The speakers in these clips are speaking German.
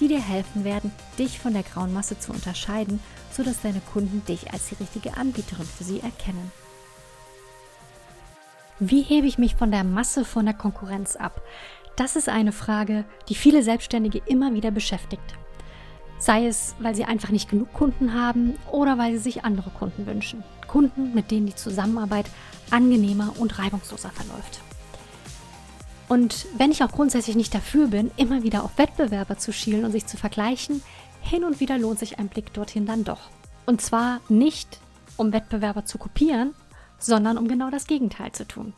die dir helfen werden, dich von der grauen Masse zu unterscheiden, sodass deine Kunden dich als die richtige Anbieterin für sie erkennen. Wie hebe ich mich von der Masse von der Konkurrenz ab? Das ist eine Frage, die viele Selbstständige immer wieder beschäftigt. Sei es, weil sie einfach nicht genug Kunden haben oder weil sie sich andere Kunden wünschen. Kunden, mit denen die Zusammenarbeit angenehmer und reibungsloser verläuft. Und wenn ich auch grundsätzlich nicht dafür bin, immer wieder auf Wettbewerber zu schielen und sich zu vergleichen, hin und wieder lohnt sich ein Blick dorthin dann doch. Und zwar nicht, um Wettbewerber zu kopieren, sondern um genau das Gegenteil zu tun.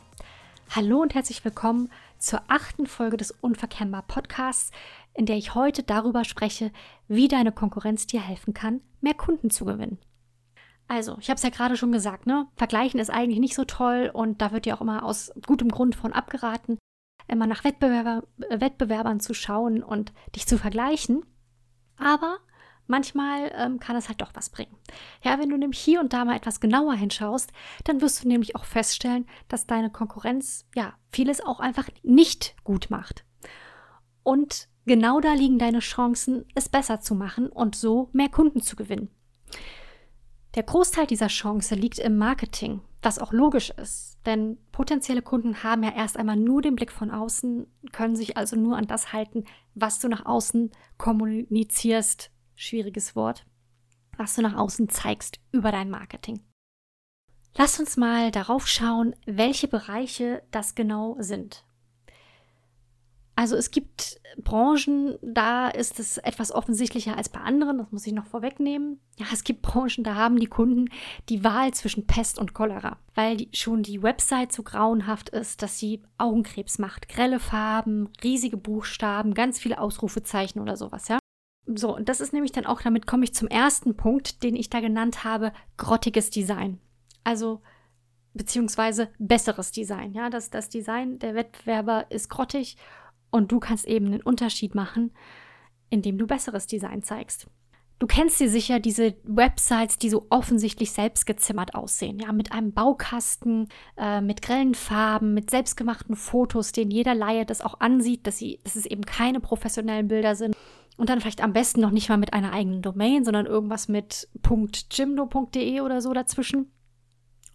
Hallo und herzlich willkommen zur achten Folge des Unverkennbar Podcasts, in der ich heute darüber spreche, wie deine Konkurrenz dir helfen kann, mehr Kunden zu gewinnen. Also, ich habe es ja gerade schon gesagt, ne? Vergleichen ist eigentlich nicht so toll und da wird ja auch immer aus gutem Grund von abgeraten, immer nach Wettbewerber, Wettbewerbern zu schauen und dich zu vergleichen. Aber manchmal ähm, kann es halt doch was bringen. Ja, wenn du nämlich hier und da mal etwas genauer hinschaust, dann wirst du nämlich auch feststellen, dass deine Konkurrenz ja vieles auch einfach nicht gut macht. Und genau da liegen deine Chancen, es besser zu machen und so mehr Kunden zu gewinnen. Der Großteil dieser Chance liegt im Marketing, was auch logisch ist, denn potenzielle Kunden haben ja erst einmal nur den Blick von außen, können sich also nur an das halten, was du nach außen kommunizierst, schwieriges Wort, was du nach außen zeigst über dein Marketing. Lass uns mal darauf schauen, welche Bereiche das genau sind. Also es gibt Branchen, da ist es etwas offensichtlicher als bei anderen, das muss ich noch vorwegnehmen. Ja, es gibt Branchen, da haben die Kunden die Wahl zwischen Pest und Cholera, weil die, schon die Website so grauenhaft ist, dass sie Augenkrebs macht. Grelle Farben, riesige Buchstaben, ganz viele Ausrufezeichen oder sowas, ja. So, und das ist nämlich dann auch, damit komme ich zum ersten Punkt, den ich da genannt habe, grottiges Design. Also, beziehungsweise besseres Design. Ja, das, das Design der Wettbewerber ist grottig und du kannst eben einen Unterschied machen, indem du besseres Design zeigst. Du kennst sie sicher, diese Websites, die so offensichtlich selbstgezimmert aussehen, ja, mit einem Baukasten, äh, mit grellen Farben, mit selbstgemachten Fotos, denen jeder Laie das auch ansieht, dass, sie, dass es eben keine professionellen Bilder sind. Und dann vielleicht am besten noch nicht mal mit einer eigenen Domain, sondern irgendwas mit .jimdo.de oder so dazwischen.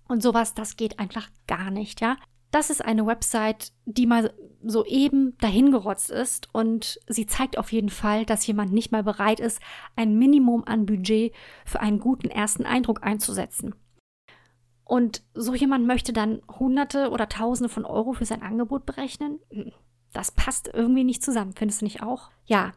Und sowas, das geht einfach gar nicht, ja. Das ist eine Website, die mal soeben dahingerotzt ist und sie zeigt auf jeden Fall, dass jemand nicht mal bereit ist, ein Minimum an Budget für einen guten ersten Eindruck einzusetzen. Und so jemand möchte dann Hunderte oder Tausende von Euro für sein Angebot berechnen? Hm, das passt irgendwie nicht zusammen, findest du nicht auch? Ja,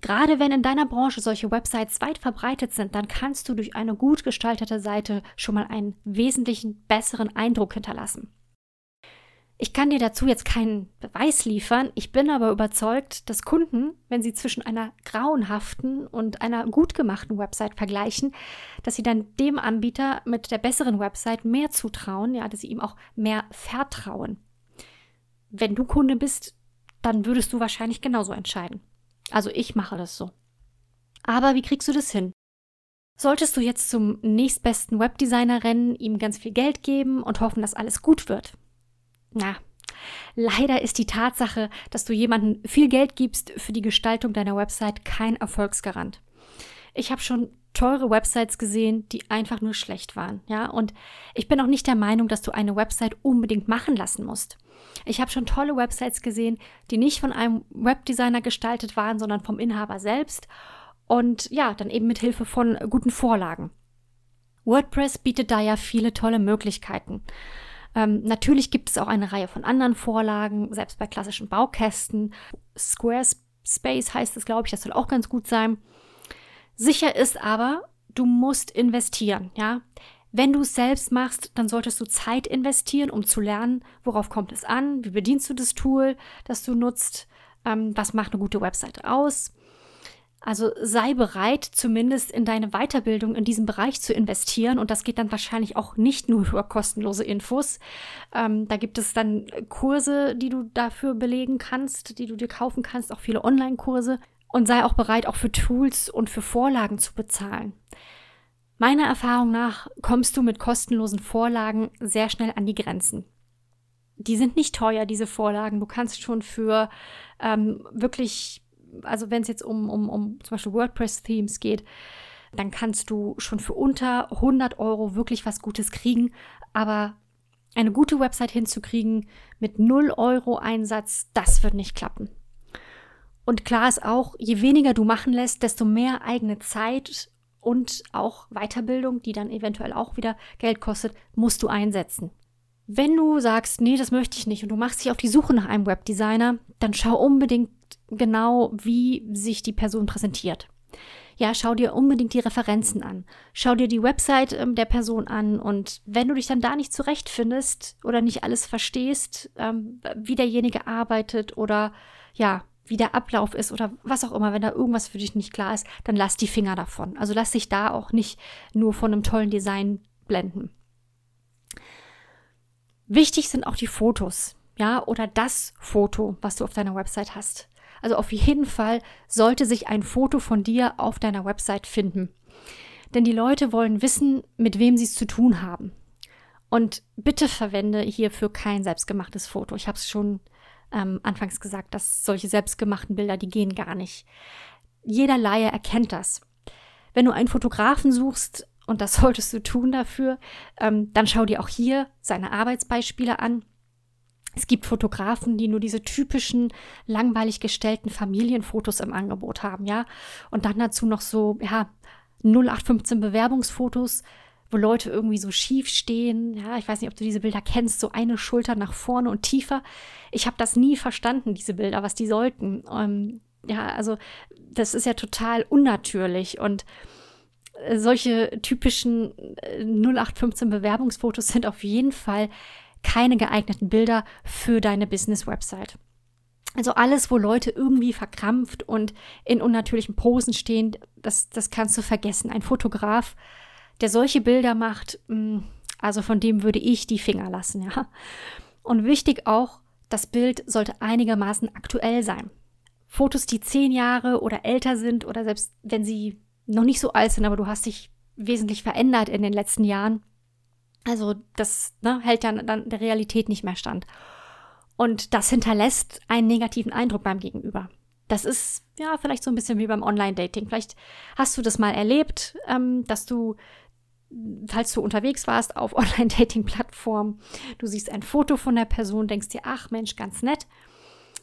Gerade wenn in deiner Branche solche Websites weit verbreitet sind, dann kannst du durch eine gut gestaltete Seite schon mal einen wesentlichen besseren Eindruck hinterlassen. Ich kann dir dazu jetzt keinen Beweis liefern, ich bin aber überzeugt, dass Kunden, wenn sie zwischen einer grauenhaften und einer gut gemachten Website vergleichen, dass sie dann dem Anbieter mit der besseren Website mehr zutrauen, ja, dass sie ihm auch mehr vertrauen. Wenn du Kunde bist, dann würdest du wahrscheinlich genauso entscheiden. Also ich mache das so. Aber wie kriegst du das hin? Solltest du jetzt zum nächstbesten Webdesigner rennen, ihm ganz viel Geld geben und hoffen, dass alles gut wird? Na, leider ist die Tatsache, dass du jemandem viel Geld gibst für die Gestaltung deiner Website kein Erfolgsgarant. Ich habe schon teure Websites gesehen, die einfach nur schlecht waren, ja, und ich bin auch nicht der Meinung, dass du eine Website unbedingt machen lassen musst. Ich habe schon tolle Websites gesehen, die nicht von einem Webdesigner gestaltet waren, sondern vom Inhaber selbst. Und ja, dann eben mit Hilfe von guten Vorlagen. WordPress bietet da ja viele tolle Möglichkeiten. Ähm, natürlich gibt es auch eine Reihe von anderen Vorlagen, selbst bei klassischen Baukästen. Squarespace heißt es, glaube ich, das soll auch ganz gut sein. Sicher ist aber, du musst investieren, ja. Wenn du es selbst machst, dann solltest du Zeit investieren, um zu lernen, worauf kommt es an, wie bedienst du das Tool, das du nutzt, ähm, was macht eine gute Webseite aus. Also sei bereit, zumindest in deine Weiterbildung in diesem Bereich zu investieren. Und das geht dann wahrscheinlich auch nicht nur über kostenlose Infos. Ähm, da gibt es dann Kurse, die du dafür belegen kannst, die du dir kaufen kannst, auch viele Online-Kurse. Und sei auch bereit, auch für Tools und für Vorlagen zu bezahlen. Meiner Erfahrung nach kommst du mit kostenlosen Vorlagen sehr schnell an die Grenzen. Die sind nicht teuer, diese Vorlagen. Du kannst schon für ähm, wirklich also wenn es jetzt um, um, um zum Beispiel WordPress-Themes geht, dann kannst du schon für unter 100 Euro wirklich was Gutes kriegen. Aber eine gute Website hinzukriegen mit 0 Euro Einsatz, das wird nicht klappen. Und klar ist auch, je weniger du machen lässt, desto mehr eigene Zeit und auch Weiterbildung, die dann eventuell auch wieder Geld kostet, musst du einsetzen. Wenn du sagst, nee, das möchte ich nicht und du machst dich auf die Suche nach einem Webdesigner, dann schau unbedingt genau, wie sich die Person präsentiert. Ja, schau dir unbedingt die Referenzen an. Schau dir die Website ähm, der Person an und wenn du dich dann da nicht zurechtfindest oder nicht alles verstehst, ähm, wie derjenige arbeitet oder ja, wie der Ablauf ist oder was auch immer, wenn da irgendwas für dich nicht klar ist, dann lass die Finger davon. Also lass dich da auch nicht nur von einem tollen Design blenden. Wichtig sind auch die Fotos, ja, oder das Foto, was du auf deiner Website hast. Also auf jeden Fall sollte sich ein Foto von dir auf deiner Website finden. Denn die Leute wollen wissen, mit wem sie es zu tun haben. Und bitte verwende hierfür kein selbstgemachtes Foto. Ich habe es schon ähm, anfangs gesagt, dass solche selbstgemachten Bilder, die gehen gar nicht. Jeder Laie erkennt das. Wenn du einen Fotografen suchst, und das solltest du tun dafür, ähm, dann schau dir auch hier seine Arbeitsbeispiele an. Es gibt Fotografen, die nur diese typischen langweilig gestellten Familienfotos im Angebot haben, ja. Und dann dazu noch so, ja, 0815 Bewerbungsfotos, wo Leute irgendwie so schief stehen. Ja, ich weiß nicht, ob du diese Bilder kennst, so eine Schulter nach vorne und tiefer. Ich habe das nie verstanden, diese Bilder, was die sollten. Ähm, ja, also das ist ja total unnatürlich und äh, solche typischen 0815 äh, Bewerbungsfotos sind auf jeden Fall keine geeigneten Bilder für deine Business-Website. Also alles, wo Leute irgendwie verkrampft und in unnatürlichen Posen stehen, das, das kannst du vergessen. Ein Fotograf, der solche Bilder macht, mm, also von dem würde ich die Finger lassen, ja. Und wichtig auch, das Bild sollte einigermaßen aktuell sein. Fotos, die zehn Jahre oder älter sind oder selbst wenn sie noch nicht so alt sind, aber du hast dich wesentlich verändert in den letzten Jahren, also das ne, hält dann, dann der Realität nicht mehr stand. Und das hinterlässt einen negativen Eindruck beim Gegenüber. Das ist ja vielleicht so ein bisschen wie beim Online-Dating. Vielleicht hast du das mal erlebt, ähm, dass du, falls du unterwegs warst auf Online-Dating-Plattformen, du siehst ein Foto von der Person, denkst dir, ach Mensch, ganz nett.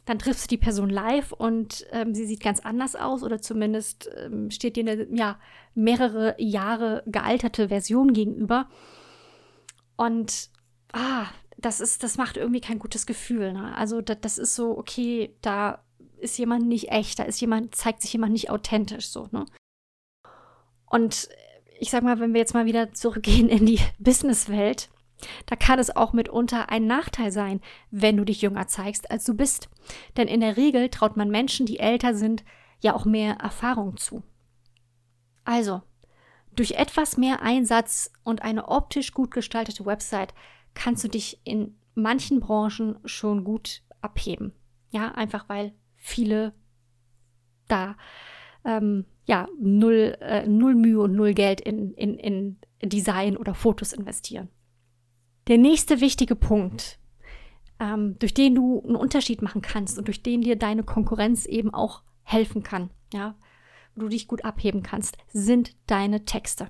Dann triffst du die Person live und ähm, sie sieht ganz anders aus oder zumindest ähm, steht dir eine ja, mehrere Jahre gealterte Version gegenüber. Und ah, das ist, das macht irgendwie kein gutes Gefühl. Ne? Also das, das ist so, okay, da ist jemand nicht echt, da ist jemand, zeigt sich jemand nicht authentisch so, ne? Und ich sag mal, wenn wir jetzt mal wieder zurückgehen in die Businesswelt, da kann es auch mitunter ein Nachteil sein, wenn du dich jünger zeigst, als du bist. Denn in der Regel traut man Menschen, die älter sind, ja auch mehr Erfahrung zu. Also, durch etwas mehr Einsatz und eine optisch gut gestaltete Website kannst du dich in manchen Branchen schon gut abheben. Ja, einfach weil viele da ähm, ja, null, äh, null Mühe und null Geld in, in, in Design oder Fotos investieren. Der nächste wichtige Punkt, ähm, durch den du einen Unterschied machen kannst und durch den dir deine Konkurrenz eben auch helfen kann, ja, du dich gut abheben kannst, sind deine Texte.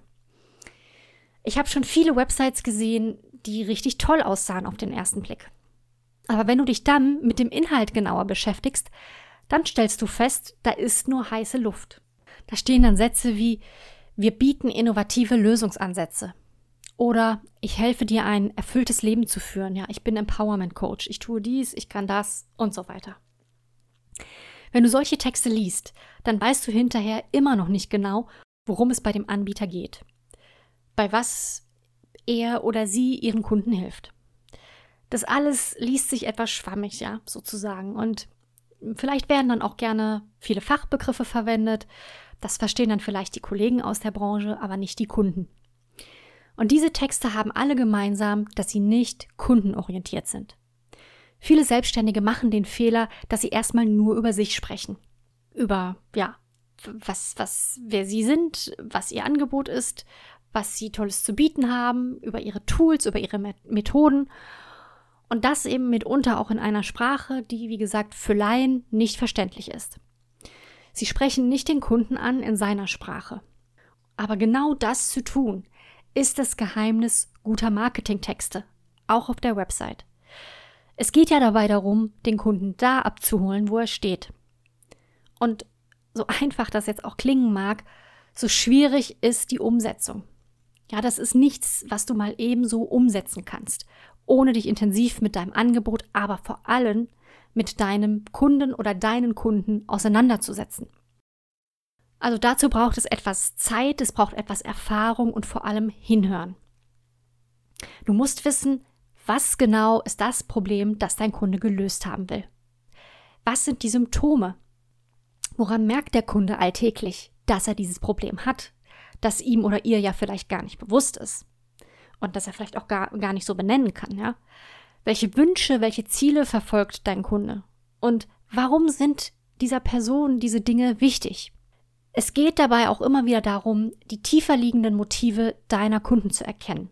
Ich habe schon viele Websites gesehen, die richtig toll aussahen auf den ersten Blick. Aber wenn du dich dann mit dem Inhalt genauer beschäftigst, dann stellst du fest, da ist nur heiße Luft. Da stehen dann Sätze wie wir bieten innovative Lösungsansätze. Oder ich helfe dir ein erfülltes Leben zu führen. Ja, ich bin Empowerment Coach. Ich tue dies, ich kann das und so weiter. Wenn du solche Texte liest, dann weißt du hinterher immer noch nicht genau, worum es bei dem Anbieter geht. Bei was er oder sie ihren Kunden hilft. Das alles liest sich etwas schwammig, ja, sozusagen. Und Vielleicht werden dann auch gerne viele Fachbegriffe verwendet. Das verstehen dann vielleicht die Kollegen aus der Branche, aber nicht die Kunden. Und diese Texte haben alle gemeinsam, dass sie nicht kundenorientiert sind. Viele Selbstständige machen den Fehler, dass sie erstmal nur über sich sprechen. Über, ja, was, was, wer sie sind, was ihr Angebot ist, was sie Tolles zu bieten haben, über ihre Tools, über ihre Methoden. Und das eben mitunter auch in einer Sprache, die, wie gesagt, für Laien nicht verständlich ist. Sie sprechen nicht den Kunden an in seiner Sprache. Aber genau das zu tun, ist das Geheimnis guter Marketingtexte, auch auf der Website. Es geht ja dabei darum, den Kunden da abzuholen, wo er steht. Und so einfach das jetzt auch klingen mag, so schwierig ist die Umsetzung. Ja, das ist nichts, was du mal ebenso umsetzen kannst, ohne dich intensiv mit deinem Angebot, aber vor allem mit deinem Kunden oder deinen Kunden auseinanderzusetzen. Also dazu braucht es etwas Zeit, es braucht etwas Erfahrung und vor allem Hinhören. Du musst wissen, was genau ist das Problem, das dein Kunde gelöst haben will. Was sind die Symptome? Woran merkt der Kunde alltäglich, dass er dieses Problem hat, das ihm oder ihr ja vielleicht gar nicht bewusst ist und das er vielleicht auch gar, gar nicht so benennen kann, ja? Welche Wünsche, welche Ziele verfolgt dein Kunde? Und warum sind dieser Person diese Dinge wichtig? Es geht dabei auch immer wieder darum, die tiefer liegenden Motive deiner Kunden zu erkennen.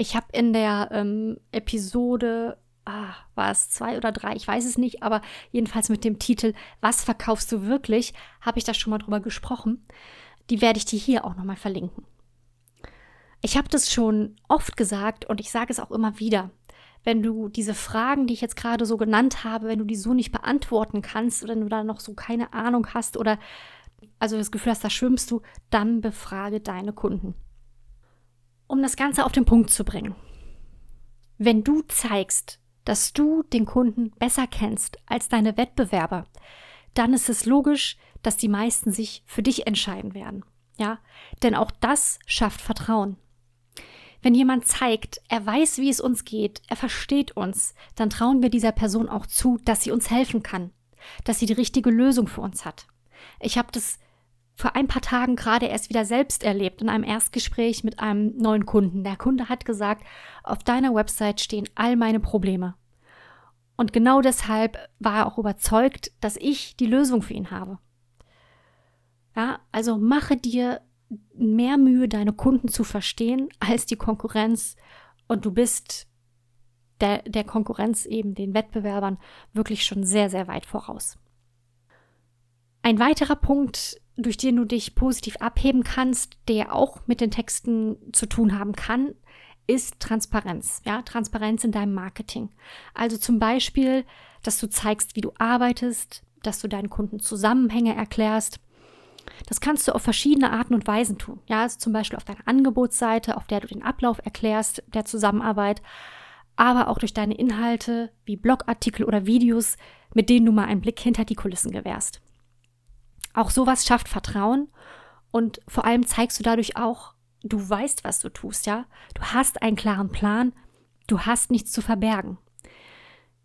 Ich habe in der ähm, Episode, ah, war es zwei oder drei, ich weiß es nicht, aber jedenfalls mit dem Titel Was verkaufst du wirklich, habe ich da schon mal drüber gesprochen. Die werde ich dir hier auch nochmal verlinken. Ich habe das schon oft gesagt und ich sage es auch immer wieder. Wenn du diese Fragen, die ich jetzt gerade so genannt habe, wenn du die so nicht beantworten kannst oder wenn du da noch so keine Ahnung hast oder also das Gefühl hast, da schwimmst du, dann befrage deine Kunden. Um das Ganze auf den Punkt zu bringen. Wenn du zeigst, dass du den Kunden besser kennst als deine Wettbewerber, dann ist es logisch, dass die meisten sich für dich entscheiden werden. Ja, denn auch das schafft Vertrauen. Wenn jemand zeigt, er weiß, wie es uns geht, er versteht uns, dann trauen wir dieser Person auch zu, dass sie uns helfen kann, dass sie die richtige Lösung für uns hat. Ich habe das vor ein paar Tagen gerade erst wieder selbst erlebt in einem Erstgespräch mit einem neuen Kunden. Der Kunde hat gesagt, auf deiner Website stehen all meine Probleme. Und genau deshalb war er auch überzeugt, dass ich die Lösung für ihn habe. Ja, also mache dir mehr Mühe, deine Kunden zu verstehen als die Konkurrenz und du bist der, der Konkurrenz eben, den Wettbewerbern, wirklich schon sehr, sehr weit voraus. Ein weiterer Punkt, durch den du dich positiv abheben kannst, der auch mit den Texten zu tun haben kann, ist Transparenz. Ja, Transparenz in deinem Marketing. Also zum Beispiel, dass du zeigst, wie du arbeitest, dass du deinen Kunden Zusammenhänge erklärst. Das kannst du auf verschiedene Arten und Weisen tun. Ja, also zum Beispiel auf deiner Angebotsseite, auf der du den Ablauf erklärst der Zusammenarbeit, aber auch durch deine Inhalte wie Blogartikel oder Videos, mit denen du mal einen Blick hinter die Kulissen gewährst. Auch sowas schafft Vertrauen und vor allem zeigst du dadurch auch, du weißt, was du tust, ja? Du hast einen klaren Plan, du hast nichts zu verbergen.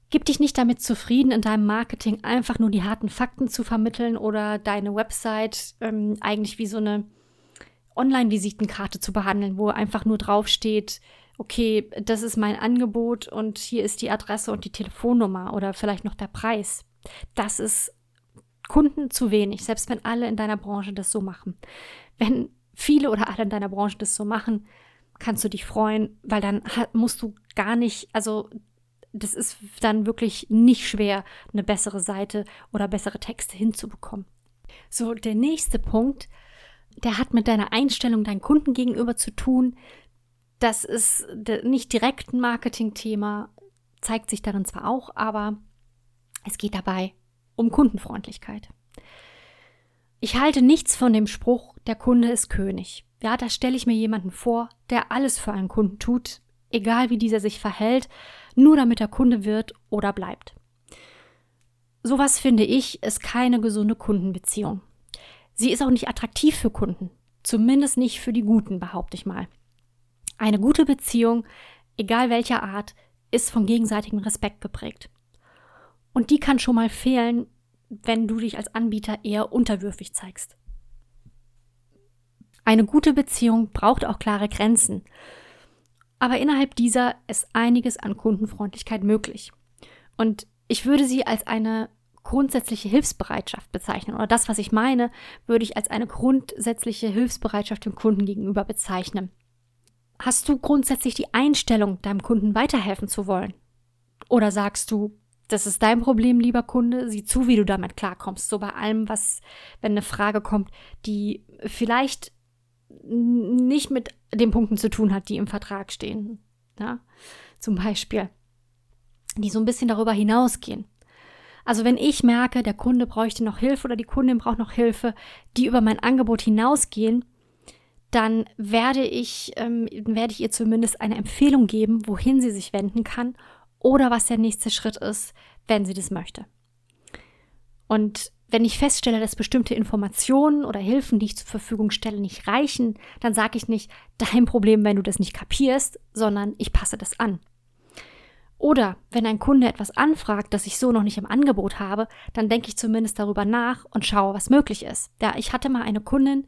Gib dich nicht damit zufrieden, in deinem Marketing einfach nur die harten Fakten zu vermitteln oder deine Website ähm, eigentlich wie so eine Online-Visitenkarte zu behandeln, wo einfach nur draufsteht, okay, das ist mein Angebot und hier ist die Adresse und die Telefonnummer oder vielleicht noch der Preis. Das ist Kunden zu wenig, selbst wenn alle in deiner Branche das so machen. Wenn viele oder alle in deiner Branche das so machen, kannst du dich freuen, weil dann musst du gar nicht, also das ist dann wirklich nicht schwer, eine bessere Seite oder bessere Texte hinzubekommen. So, der nächste Punkt, der hat mit deiner Einstellung deinen Kunden gegenüber zu tun. Das ist nicht direkt ein Marketingthema, zeigt sich darin zwar auch, aber es geht dabei um Kundenfreundlichkeit. Ich halte nichts von dem Spruch, der Kunde ist König. Ja, da stelle ich mir jemanden vor, der alles für einen Kunden tut, egal wie dieser sich verhält, nur damit er Kunde wird oder bleibt. Sowas finde ich ist keine gesunde Kundenbeziehung. Sie ist auch nicht attraktiv für Kunden, zumindest nicht für die Guten, behaupte ich mal. Eine gute Beziehung, egal welcher Art, ist von gegenseitigem Respekt geprägt. Und die kann schon mal fehlen, wenn du dich als Anbieter eher unterwürfig zeigst. Eine gute Beziehung braucht auch klare Grenzen. Aber innerhalb dieser ist einiges an Kundenfreundlichkeit möglich. Und ich würde sie als eine grundsätzliche Hilfsbereitschaft bezeichnen. Oder das, was ich meine, würde ich als eine grundsätzliche Hilfsbereitschaft dem Kunden gegenüber bezeichnen. Hast du grundsätzlich die Einstellung, deinem Kunden weiterhelfen zu wollen? Oder sagst du, das ist dein Problem, lieber Kunde, sieh zu, wie du damit klarkommst. So bei allem, was, wenn eine Frage kommt, die vielleicht nicht mit den Punkten zu tun hat, die im Vertrag stehen. Ja? Zum Beispiel, die so ein bisschen darüber hinausgehen. Also wenn ich merke, der Kunde bräuchte noch Hilfe oder die Kundin braucht noch Hilfe, die über mein Angebot hinausgehen, dann werde ich, ähm, werde ich ihr zumindest eine Empfehlung geben, wohin sie sich wenden kann oder was der nächste Schritt ist, wenn sie das möchte. Und wenn ich feststelle, dass bestimmte Informationen oder Hilfen, die ich zur Verfügung stelle, nicht reichen, dann sage ich nicht, dein Problem, wenn du das nicht kapierst, sondern ich passe das an. Oder wenn ein Kunde etwas anfragt, das ich so noch nicht im Angebot habe, dann denke ich zumindest darüber nach und schaue, was möglich ist. Ja, ich hatte mal eine Kundin,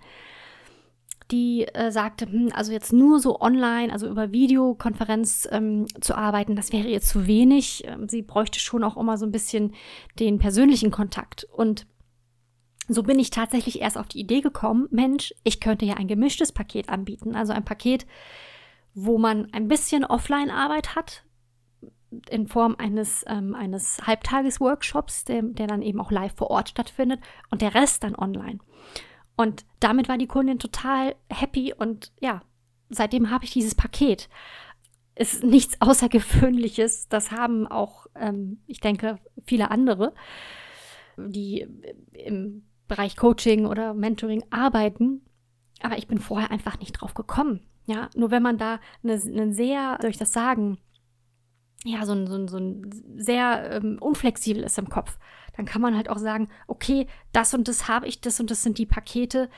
die äh, sagte, hm, also jetzt nur so online, also über Videokonferenz ähm, zu arbeiten, das wäre ihr zu wenig. Ähm, sie bräuchte schon auch immer so ein bisschen den persönlichen Kontakt. Und so bin ich tatsächlich erst auf die Idee gekommen, Mensch, ich könnte ja ein gemischtes Paket anbieten. Also ein Paket, wo man ein bisschen Offline-Arbeit hat, in Form eines, ähm, eines Halbtages-Workshops, der, der dann eben auch live vor Ort stattfindet und der Rest dann online. Und damit war die Kundin total happy und ja, seitdem habe ich dieses Paket. Ist nichts Außergewöhnliches. Das haben auch, ähm, ich denke, viele andere, die im Bereich Coaching oder Mentoring arbeiten. Aber ich bin vorher einfach nicht drauf gekommen. Ja, nur wenn man da eine, eine sehr, soll ich das sagen, ja, so ein, so ein, so ein sehr ähm, unflexibel ist im Kopf, dann kann man halt auch sagen, okay, das und das habe ich, das und das sind die Pakete.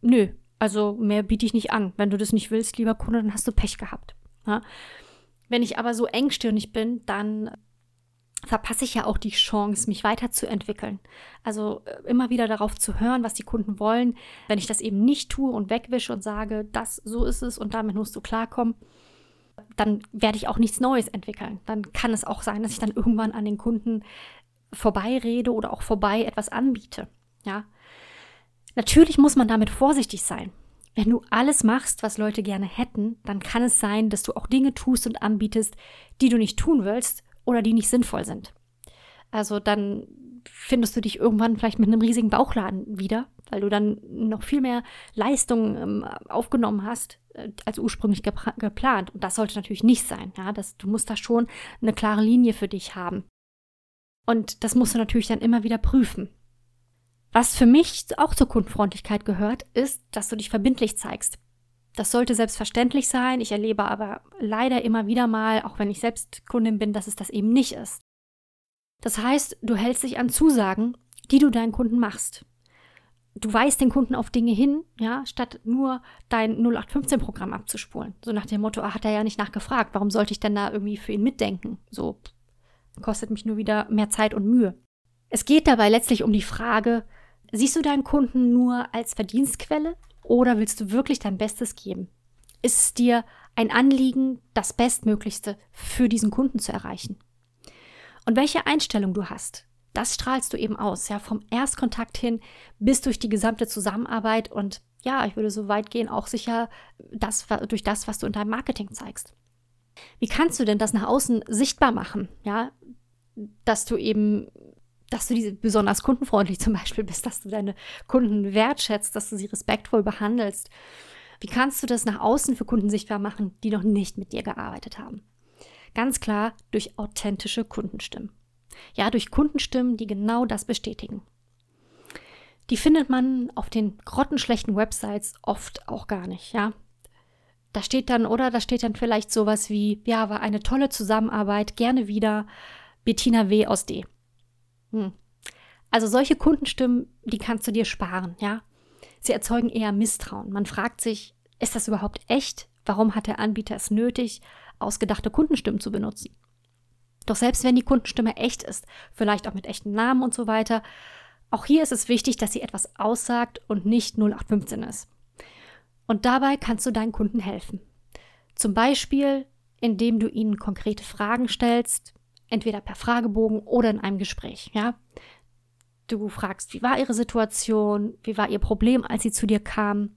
Nö, also mehr biete ich nicht an. Wenn du das nicht willst, lieber Kunde, dann hast du Pech gehabt. Ja? Wenn ich aber so engstirnig bin, dann verpasse ich ja auch die Chance, mich weiterzuentwickeln. Also äh, immer wieder darauf zu hören, was die Kunden wollen. Wenn ich das eben nicht tue und wegwische und sage, das so ist es und damit musst du klarkommen, dann werde ich auch nichts Neues entwickeln. Dann kann es auch sein, dass ich dann irgendwann an den Kunden vorbeirede oder auch vorbei etwas anbiete. Ja. Natürlich muss man damit vorsichtig sein. Wenn du alles machst, was Leute gerne hätten, dann kann es sein, dass du auch Dinge tust und anbietest, die du nicht tun willst oder die nicht sinnvoll sind. Also dann findest du dich irgendwann vielleicht mit einem riesigen Bauchladen wieder, weil du dann noch viel mehr Leistung ähm, aufgenommen hast, äh, als ursprünglich geplant. Und das sollte natürlich nicht sein. Ja? Das, du musst da schon eine klare Linie für dich haben. Und das musst du natürlich dann immer wieder prüfen. Was für mich auch zur Kundenfreundlichkeit gehört, ist, dass du dich verbindlich zeigst. Das sollte selbstverständlich sein. Ich erlebe aber leider immer wieder mal, auch wenn ich selbst Kundin bin, dass es das eben nicht ist. Das heißt, du hältst dich an Zusagen, die du deinen Kunden machst. Du weist den Kunden auf Dinge hin, ja, statt nur dein 0815-Programm abzuspulen. So nach dem Motto, ah, hat er ja nicht nachgefragt, warum sollte ich denn da irgendwie für ihn mitdenken? So kostet mich nur wieder mehr Zeit und Mühe. Es geht dabei letztlich um die Frage, siehst du deinen Kunden nur als Verdienstquelle oder willst du wirklich dein Bestes geben? Ist es dir ein Anliegen, das Bestmöglichste für diesen Kunden zu erreichen? Und welche Einstellung du hast, das strahlst du eben aus, ja, vom Erstkontakt hin bis durch die gesamte Zusammenarbeit und ja, ich würde so weit gehen, auch sicher das, durch das, was du in deinem Marketing zeigst. Wie kannst du denn das nach außen sichtbar machen? Ja, dass du eben, dass du diese besonders kundenfreundlich zum Beispiel bist, dass du deine Kunden wertschätzt, dass du sie respektvoll behandelst. Wie kannst du das nach außen für Kunden sichtbar machen, die noch nicht mit dir gearbeitet haben? Ganz klar durch authentische Kundenstimmen. Ja, durch Kundenstimmen, die genau das bestätigen. Die findet man auf den grottenschlechten Websites oft auch gar nicht, ja. Da steht dann, oder da steht dann vielleicht sowas wie, ja, war eine tolle Zusammenarbeit, gerne wieder, Bettina W. aus D. Hm. Also solche Kundenstimmen, die kannst du dir sparen, ja. Sie erzeugen eher Misstrauen. Man fragt sich, ist das überhaupt echt? Warum hat der Anbieter es nötig, ausgedachte Kundenstimmen zu benutzen? Doch selbst wenn die Kundenstimme echt ist, vielleicht auch mit echten Namen und so weiter, auch hier ist es wichtig, dass sie etwas aussagt und nicht 0815 ist. Und dabei kannst du deinen Kunden helfen. Zum Beispiel, indem du ihnen konkrete Fragen stellst, entweder per Fragebogen oder in einem Gespräch, ja. Du fragst, wie war ihre Situation, wie war ihr Problem, als sie zu dir kam,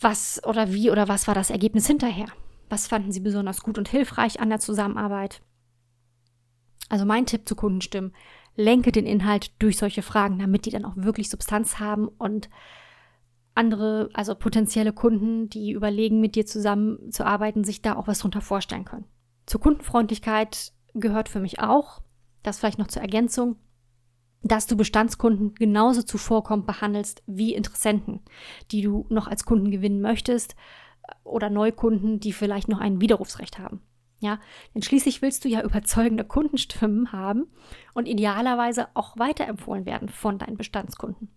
was oder wie oder was war das Ergebnis hinterher, was fanden sie besonders gut und hilfreich an der Zusammenarbeit. Also mein Tipp zu Kundenstimmen, lenke den Inhalt durch solche Fragen, damit die dann auch wirklich Substanz haben und andere, also potenzielle Kunden, die überlegen, mit dir zusammenzuarbeiten, sich da auch was drunter vorstellen können. Zur Kundenfreundlichkeit gehört für mich auch, das vielleicht noch zur Ergänzung, dass du Bestandskunden genauso zuvorkommend behandelst wie Interessenten, die du noch als Kunden gewinnen möchtest oder Neukunden, die vielleicht noch ein Widerrufsrecht haben. Ja, denn schließlich willst du ja überzeugende Kundenstimmen haben und idealerweise auch weiterempfohlen werden von deinen Bestandskunden.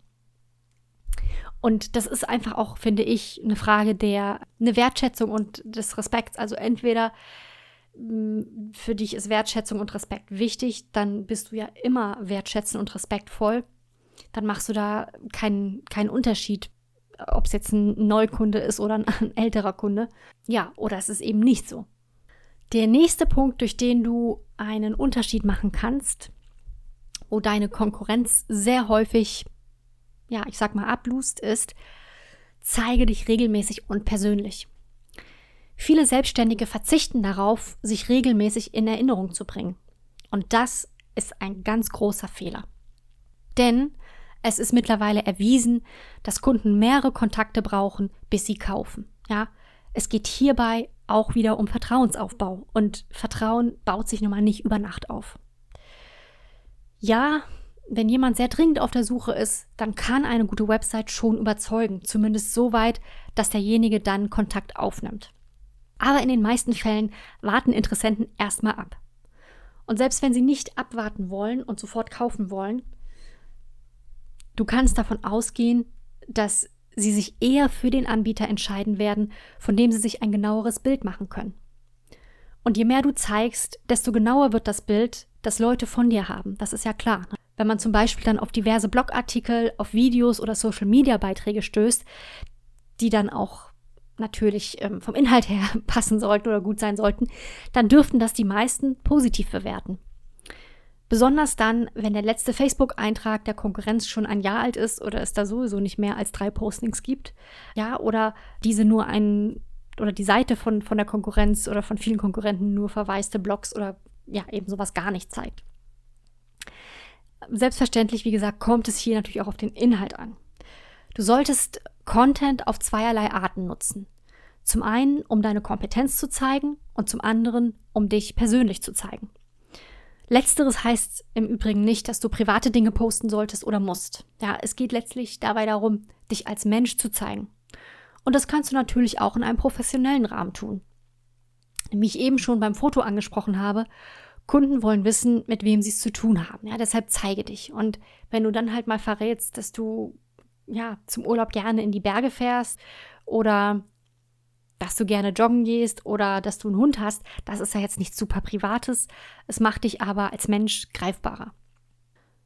Und das ist einfach auch, finde ich, eine Frage der eine Wertschätzung und des Respekts. Also entweder für dich ist Wertschätzung und Respekt wichtig, dann bist du ja immer wertschätzend und respektvoll. Dann machst du da keinen, keinen Unterschied, ob es jetzt ein Neukunde ist oder ein älterer Kunde. Ja, oder es ist eben nicht so. Der nächste Punkt, durch den du einen Unterschied machen kannst, wo deine Konkurrenz sehr häufig ja, ich sag mal, ablust, ist, zeige dich regelmäßig und persönlich. Viele Selbstständige verzichten darauf, sich regelmäßig in Erinnerung zu bringen. Und das ist ein ganz großer Fehler. Denn es ist mittlerweile erwiesen, dass Kunden mehrere Kontakte brauchen, bis sie kaufen. Ja, es geht hierbei auch wieder um Vertrauensaufbau und Vertrauen baut sich nun mal nicht über Nacht auf. Ja, wenn jemand sehr dringend auf der Suche ist, dann kann eine gute Website schon überzeugen, zumindest so weit, dass derjenige dann Kontakt aufnimmt. Aber in den meisten Fällen warten Interessenten erstmal ab. Und selbst wenn sie nicht abwarten wollen und sofort kaufen wollen, du kannst davon ausgehen, dass sie sich eher für den Anbieter entscheiden werden, von dem sie sich ein genaueres Bild machen können. Und je mehr du zeigst, desto genauer wird das Bild, das Leute von dir haben. Das ist ja klar. Wenn man zum Beispiel dann auf diverse Blogartikel, auf Videos oder Social-Media-Beiträge stößt, die dann auch natürlich ähm, vom Inhalt her passen sollten oder gut sein sollten, dann dürften das die meisten positiv bewerten. Besonders dann, wenn der letzte Facebook-Eintrag der Konkurrenz schon ein Jahr alt ist oder es da sowieso nicht mehr als drei Postings gibt. Ja, oder diese nur einen oder die Seite von, von der Konkurrenz oder von vielen Konkurrenten nur verwaiste Blogs oder ja, eben sowas gar nicht zeigt. Selbstverständlich, wie gesagt, kommt es hier natürlich auch auf den Inhalt an. Du solltest Content auf zweierlei Arten nutzen. Zum einen, um deine Kompetenz zu zeigen und zum anderen, um dich persönlich zu zeigen. Letzteres heißt im Übrigen nicht, dass du private Dinge posten solltest oder musst. Ja, es geht letztlich dabei darum, dich als Mensch zu zeigen. Und das kannst du natürlich auch in einem professionellen Rahmen tun. Wie ich eben schon beim Foto angesprochen habe, Kunden wollen wissen, mit wem sie es zu tun haben. Ja, deshalb zeige dich. Und wenn du dann halt mal verrätst, dass du ja zum Urlaub gerne in die Berge fährst oder dass du gerne joggen gehst oder dass du einen Hund hast, das ist ja jetzt nichts super Privates. Es macht dich aber als Mensch greifbarer.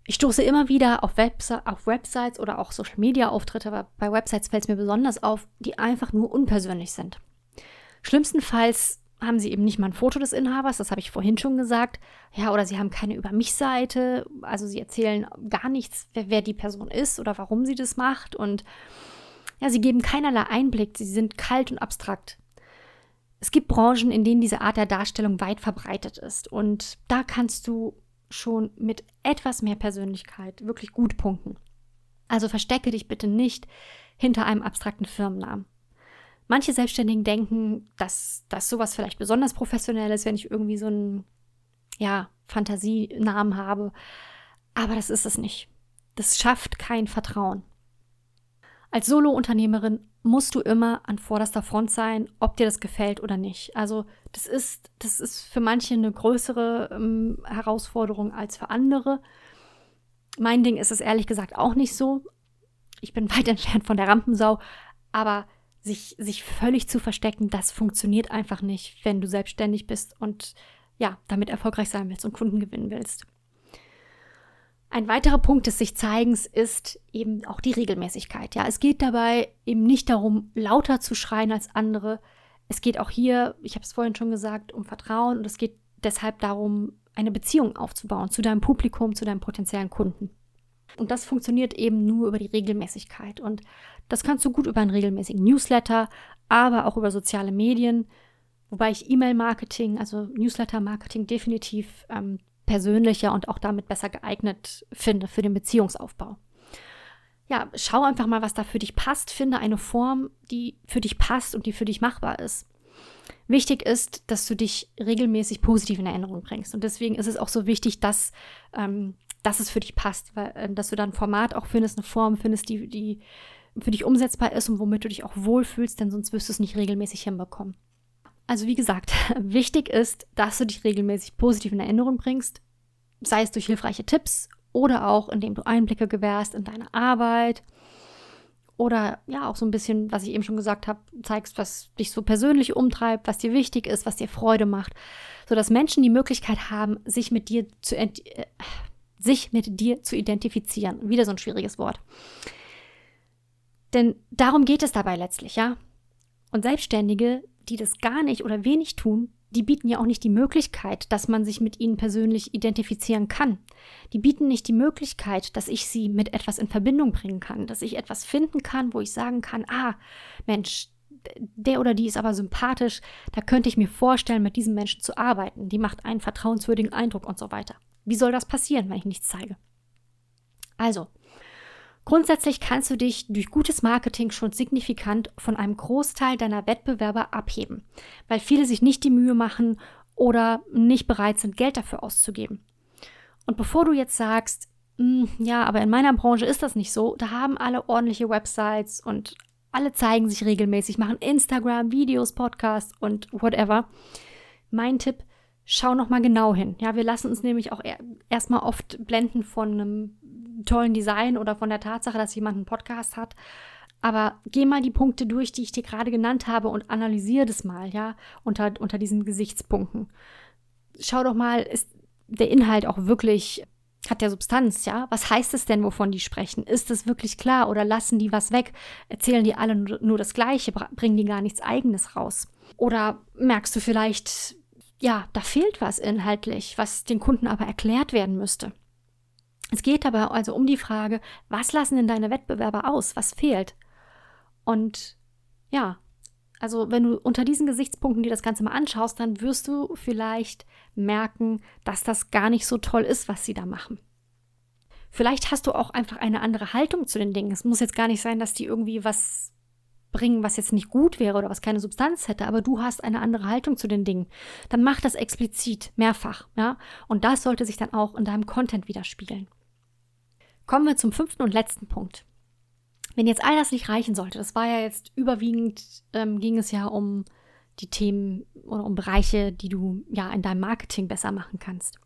Ich stoße immer wieder auf, Webse auf Websites oder auch Social Media Auftritte, aber bei Websites fällt es mir besonders auf, die einfach nur unpersönlich sind. Schlimmstenfalls haben sie eben nicht mal ein Foto des Inhabers, das habe ich vorhin schon gesagt. Ja, oder sie haben keine Über mich-Seite, also sie erzählen gar nichts, wer, wer, die Person ist oder warum sie das macht. Und ja, sie geben keinerlei Einblick, sie sind kalt und abstrakt. Es gibt Branchen, in denen diese Art der Darstellung weit verbreitet ist. Und da kannst du schon mit etwas mehr Persönlichkeit wirklich gut punkten. Also verstecke dich bitte nicht hinter einem abstrakten Firmennamen. Manche Selbstständigen denken, dass das sowas vielleicht besonders professionell ist, wenn ich irgendwie so einen, ja, Fantasienamen habe. Aber das ist es nicht. Das schafft kein Vertrauen. Als Solo-Unternehmerin musst du immer an vorderster Front sein, ob dir das gefällt oder nicht. Also das ist, das ist für manche eine größere ähm, Herausforderung als für andere. Mein Ding ist es ehrlich gesagt auch nicht so. Ich bin weit entfernt von der Rampensau, aber sich, sich völlig zu verstecken, das funktioniert einfach nicht, wenn du selbstständig bist und ja, damit erfolgreich sein willst und Kunden gewinnen willst. Ein weiterer Punkt des sich Zeigens ist eben auch die Regelmäßigkeit. Ja, es geht dabei eben nicht darum, lauter zu schreien als andere. Es geht auch hier, ich habe es vorhin schon gesagt, um Vertrauen und es geht deshalb darum, eine Beziehung aufzubauen zu deinem Publikum, zu deinen potenziellen Kunden. Und das funktioniert eben nur über die Regelmäßigkeit. Und das kannst du gut über einen regelmäßigen Newsletter, aber auch über soziale Medien, wobei ich E-Mail-Marketing, also Newsletter-Marketing definitiv ähm, persönlicher und auch damit besser geeignet finde für den Beziehungsaufbau. Ja, schau einfach mal, was da für dich passt. Finde eine Form, die für dich passt und die für dich machbar ist. Wichtig ist, dass du dich regelmäßig positiv in Erinnerung bringst. Und deswegen ist es auch so wichtig, dass, ähm, dass es für dich passt, weil, äh, dass du dann ein Format auch findest, eine Form findest, die, die für dich umsetzbar ist und womit du dich auch wohlfühlst, denn sonst wirst du es nicht regelmäßig hinbekommen. Also wie gesagt, wichtig ist, dass du dich regelmäßig positiv in Erinnerung bringst, sei es durch hilfreiche Tipps oder auch indem du Einblicke gewährst in deine Arbeit oder ja auch so ein bisschen, was ich eben schon gesagt habe, zeigst, was dich so persönlich umtreibt, was dir wichtig ist, was dir Freude macht, sodass Menschen die Möglichkeit haben, sich mit dir zu äh, sich mit dir zu identifizieren. Wieder so ein schwieriges Wort. Denn darum geht es dabei letztlich, ja. Und Selbstständige die das gar nicht oder wenig tun, die bieten ja auch nicht die Möglichkeit, dass man sich mit ihnen persönlich identifizieren kann. Die bieten nicht die Möglichkeit, dass ich sie mit etwas in Verbindung bringen kann, dass ich etwas finden kann, wo ich sagen kann, ah, Mensch, der oder die ist aber sympathisch, da könnte ich mir vorstellen, mit diesem Menschen zu arbeiten, die macht einen vertrauenswürdigen Eindruck und so weiter. Wie soll das passieren, wenn ich nichts zeige? Also, Grundsätzlich kannst du dich durch gutes Marketing schon signifikant von einem Großteil deiner Wettbewerber abheben, weil viele sich nicht die Mühe machen oder nicht bereit sind, Geld dafür auszugeben. Und bevor du jetzt sagst, hm, ja, aber in meiner Branche ist das nicht so, da haben alle ordentliche Websites und alle zeigen sich regelmäßig, machen Instagram, Videos, Podcasts und whatever. Mein Tipp, schau noch mal genau hin. Ja, wir lassen uns nämlich auch erstmal oft blenden von einem tollen Design oder von der Tatsache, dass jemand einen Podcast hat. Aber geh mal die Punkte durch, die ich dir gerade genannt habe und analysiere das mal, ja, unter, unter diesen Gesichtspunkten. Schau doch mal, ist der Inhalt auch wirklich, hat der Substanz, ja? Was heißt es denn, wovon die sprechen? Ist es wirklich klar oder lassen die was weg? Erzählen die alle nur, nur das Gleiche? Bringen die gar nichts Eigenes raus? Oder merkst du vielleicht, ja, da fehlt was inhaltlich, was den Kunden aber erklärt werden müsste? Es geht aber also um die Frage, was lassen denn deine Wettbewerber aus? Was fehlt? Und ja, also wenn du unter diesen Gesichtspunkten dir das Ganze mal anschaust, dann wirst du vielleicht merken, dass das gar nicht so toll ist, was sie da machen. Vielleicht hast du auch einfach eine andere Haltung zu den Dingen. Es muss jetzt gar nicht sein, dass die irgendwie was bringen, was jetzt nicht gut wäre oder was keine Substanz hätte, aber du hast eine andere Haltung zu den Dingen. Dann mach das explizit, mehrfach, ja? Und das sollte sich dann auch in deinem Content widerspiegeln. Kommen wir zum fünften und letzten Punkt. Wenn jetzt all das nicht reichen sollte, das war ja jetzt überwiegend, ähm, ging es ja um die Themen oder um Bereiche, die du ja in deinem Marketing besser machen kannst.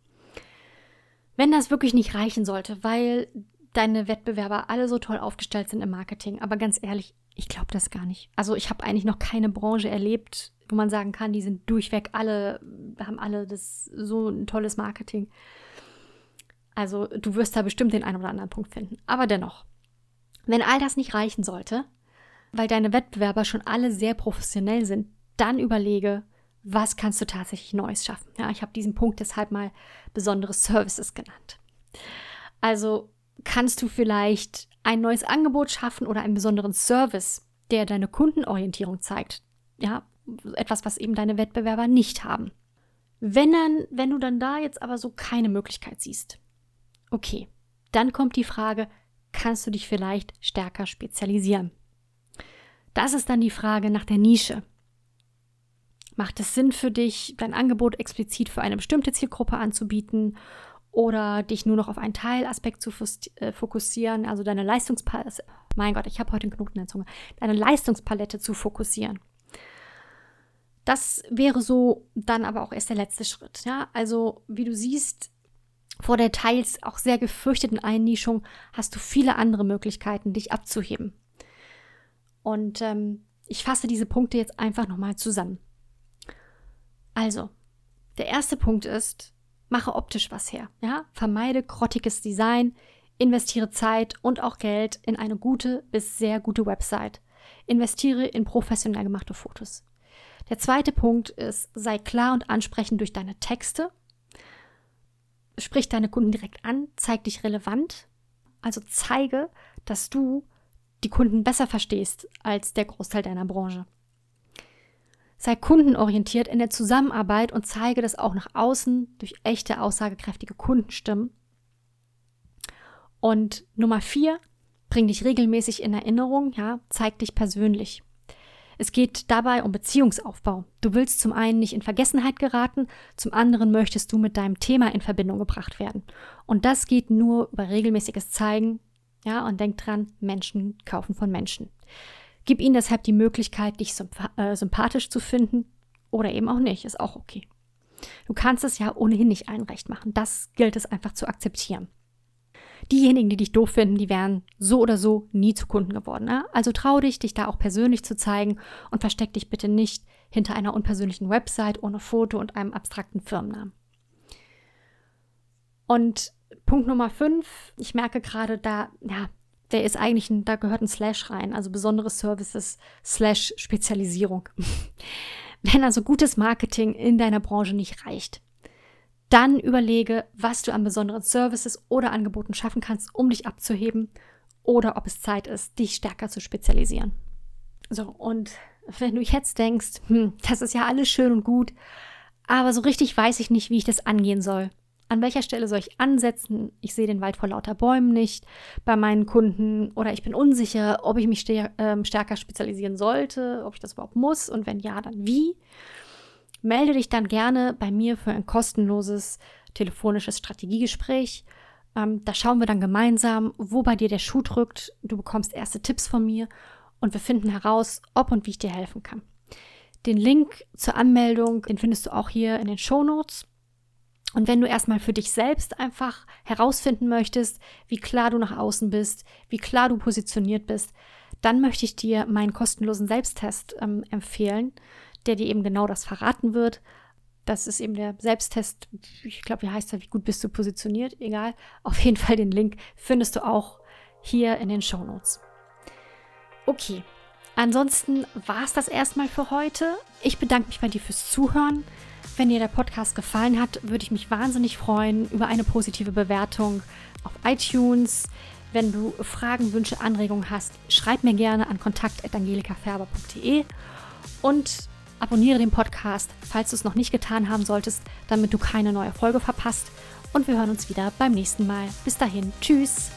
Wenn das wirklich nicht reichen sollte, weil deine Wettbewerber alle so toll aufgestellt sind im Marketing, aber ganz ehrlich, ich glaube das gar nicht. Also ich habe eigentlich noch keine Branche erlebt, wo man sagen kann, die sind durchweg alle, haben alle das so ein tolles Marketing. Also du wirst da bestimmt den einen oder anderen Punkt finden. Aber dennoch, wenn all das nicht reichen sollte, weil deine Wettbewerber schon alle sehr professionell sind, dann überlege, was kannst du tatsächlich Neues schaffen. Ja, ich habe diesen Punkt deshalb mal besondere Services genannt. Also kannst du vielleicht ein neues Angebot schaffen oder einen besonderen Service, der deine Kundenorientierung zeigt. Ja, etwas, was eben deine Wettbewerber nicht haben. Wenn dann, wenn du dann da jetzt aber so keine Möglichkeit siehst, Okay, dann kommt die Frage, kannst du dich vielleicht stärker spezialisieren? Das ist dann die Frage nach der Nische. Macht es Sinn für dich, dein Angebot explizit für eine bestimmte Zielgruppe anzubieten oder dich nur noch auf einen Teilaspekt zu äh, fokussieren, also deine Leistungspalette, mein Gott, ich habe heute einen Knoten in der Zunge, deine Leistungspalette zu fokussieren? Das wäre so dann aber auch erst der letzte Schritt. Ja? Also, wie du siehst, vor der teils auch sehr gefürchteten Einnischung hast du viele andere Möglichkeiten, dich abzuheben. Und ähm, ich fasse diese Punkte jetzt einfach nochmal zusammen. Also, Der erste Punkt ist, mache optisch was her. Ja? Vermeide grottiges Design, investiere Zeit und auch Geld in eine gute bis sehr gute Website. Investiere in professionell gemachte Fotos. Der zweite Punkt ist, sei klar und ansprechend durch deine Texte. Sprich deine Kunden direkt an, zeig dich relevant. Also zeige, dass du die Kunden besser verstehst als der Großteil deiner Branche. Sei kundenorientiert in der Zusammenarbeit und zeige das auch nach außen durch echte, aussagekräftige Kundenstimmen. Und Nummer vier, bring dich regelmäßig in Erinnerung, ja, zeig dich persönlich. Es geht dabei um Beziehungsaufbau. Du willst zum einen nicht in Vergessenheit geraten, zum anderen möchtest du mit deinem Thema in Verbindung gebracht werden. Und das geht nur über regelmäßiges Zeigen, ja, und denk dran, Menschen kaufen von Menschen. Gib ihnen deshalb die Möglichkeit, dich äh, sympathisch zu finden oder eben auch nicht, ist auch okay. Du kannst es ja ohnehin nicht allen recht machen. Das gilt es einfach zu akzeptieren. Diejenigen, die dich doof finden, die wären so oder so nie zu Kunden geworden. Ne? Also trau dich, dich da auch persönlich zu zeigen und versteck dich bitte nicht hinter einer unpersönlichen Website ohne Foto und einem abstrakten Firmennamen. Und Punkt Nummer fünf, ich merke gerade, da, ja, der ist eigentlich, ein, da gehört ein Slash rein, also besondere Services slash Spezialisierung. Wenn also gutes Marketing in deiner Branche nicht reicht, dann überlege, was du an besonderen Services oder Angeboten schaffen kannst, um dich abzuheben oder ob es Zeit ist, dich stärker zu spezialisieren. So, und wenn du jetzt denkst, hm, das ist ja alles schön und gut, aber so richtig weiß ich nicht, wie ich das angehen soll, an welcher Stelle soll ich ansetzen? Ich sehe den Wald vor lauter Bäumen nicht bei meinen Kunden oder ich bin unsicher, ob ich mich ähm, stärker spezialisieren sollte, ob ich das überhaupt muss und wenn ja, dann wie. Melde dich dann gerne bei mir für ein kostenloses telefonisches Strategiegespräch. Ähm, da schauen wir dann gemeinsam, wo bei dir der Schuh drückt. Du bekommst erste Tipps von mir und wir finden heraus, ob und wie ich dir helfen kann. Den Link zur Anmeldung, den findest du auch hier in den Show Notes. Und wenn du erstmal für dich selbst einfach herausfinden möchtest, wie klar du nach außen bist, wie klar du positioniert bist, dann möchte ich dir meinen kostenlosen Selbsttest ähm, empfehlen, der dir eben genau das verraten wird. Das ist eben der Selbsttest, ich glaube, wie heißt er, wie gut bist du positioniert? Egal. Auf jeden Fall den Link findest du auch hier in den Show Notes. Okay, ansonsten war es das erstmal für heute. Ich bedanke mich bei dir fürs Zuhören. Wenn dir der Podcast gefallen hat, würde ich mich wahnsinnig freuen über eine positive Bewertung auf iTunes. Wenn du Fragen, Wünsche, Anregungen hast, schreib mir gerne an kontakt.angelikaferber.de und abonniere den Podcast, falls du es noch nicht getan haben solltest, damit du keine neue Folge verpasst. Und wir hören uns wieder beim nächsten Mal. Bis dahin, tschüss.